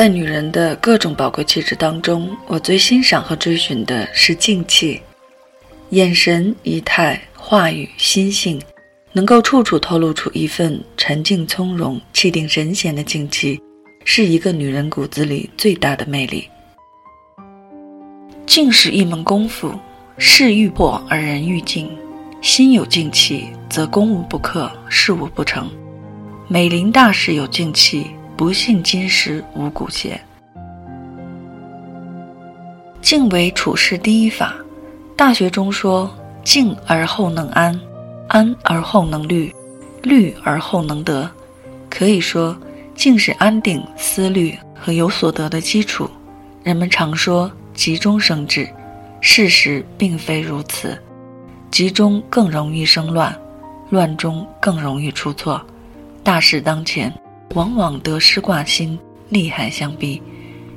在女人的各种宝贵气质当中，我最欣赏和追寻的是静气，眼神、仪态、话语、心性，能够处处透露出一份沉静从容、气定神闲的静气，是一个女人骨子里最大的魅力。静是一门功夫，事欲破而人欲静，心有静气，则攻无不克，事无不成。美林大事有静气。不信今时无古邪。静为处世第一法，《大学》中说：“静而后能安，安而后能虑，虑而后能得。”可以说，静是安定思虑和有所得的基础。人们常说“急中生智”，事实并非如此。急中更容易生乱，乱中更容易出错。大事当前。往往得失挂心，利害相逼。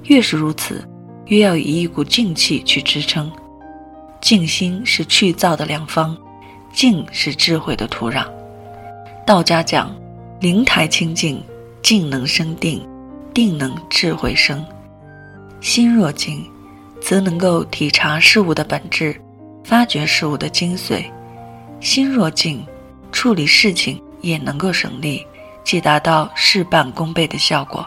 越是如此，越要以一股静气去支撑。静心是去躁的良方，静是智慧的土壤。道家讲，灵台清净，静能生定，定能智慧生。心若静，则能够体察事物的本质，发掘事物的精髓。心若静，处理事情也能够省力。即达到事半功倍的效果。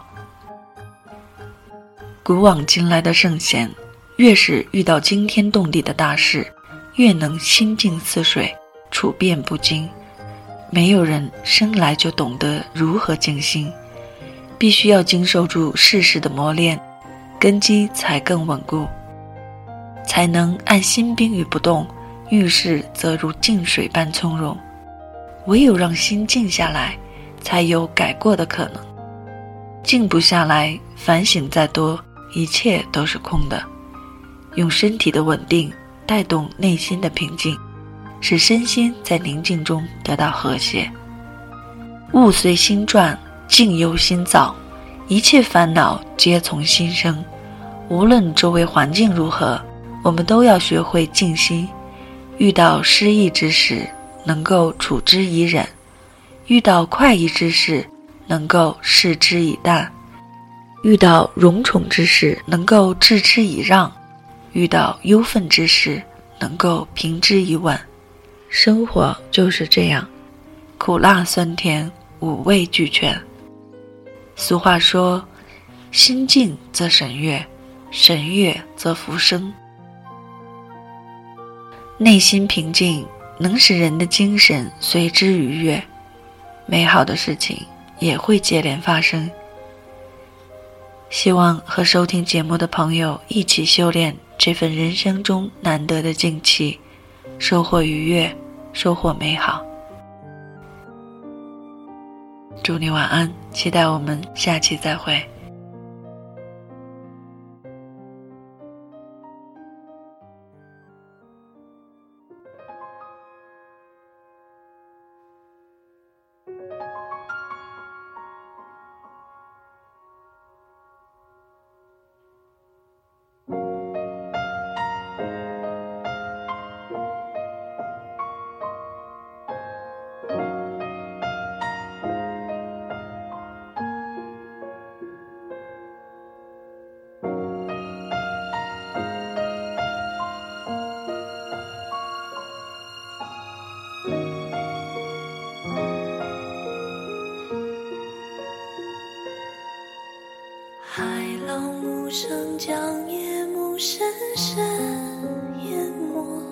古往今来的圣贤，越是遇到惊天动地的大事，越能心静似水，处变不惊。没有人生来就懂得如何静心，必须要经受住世事的磨练，根基才更稳固，才能按心冰于不动，遇事则如静水般从容。唯有让心静下来。才有改过的可能。静不下来，反省再多，一切都是空的。用身体的稳定带动内心的平静，使身心在宁静中得到和谐。物随心转，境由心造，一切烦恼皆从心生。无论周围环境如何，我们都要学会静心。遇到失意之时，能够处之以忍。遇到快意之事，能够视之以淡；遇到荣宠之事，能够置之以让；遇到忧愤之事，能够平之以稳。生活就是这样，苦辣酸甜，五味俱全。俗话说：“心静则神悦，神悦则福生。”内心平静，能使人的精神随之愉悦。美好的事情也会接连发生。希望和收听节目的朋友一起修炼这份人生中难得的静气，收获愉悦，收获美好。祝你晚安，期待我们下期再会。声将夜幕深深淹没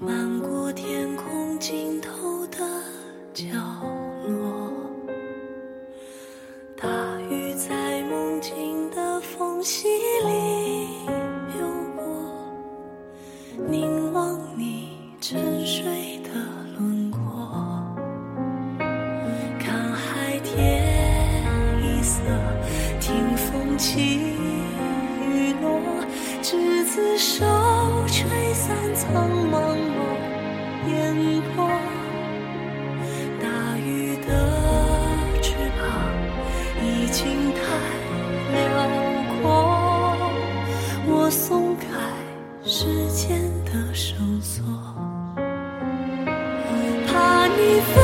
漫过天空尽头的角厮守，吹散苍茫茫烟波。大雨的翅膀已经太辽阔，我松开时间的绳索，怕你。飞。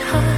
high.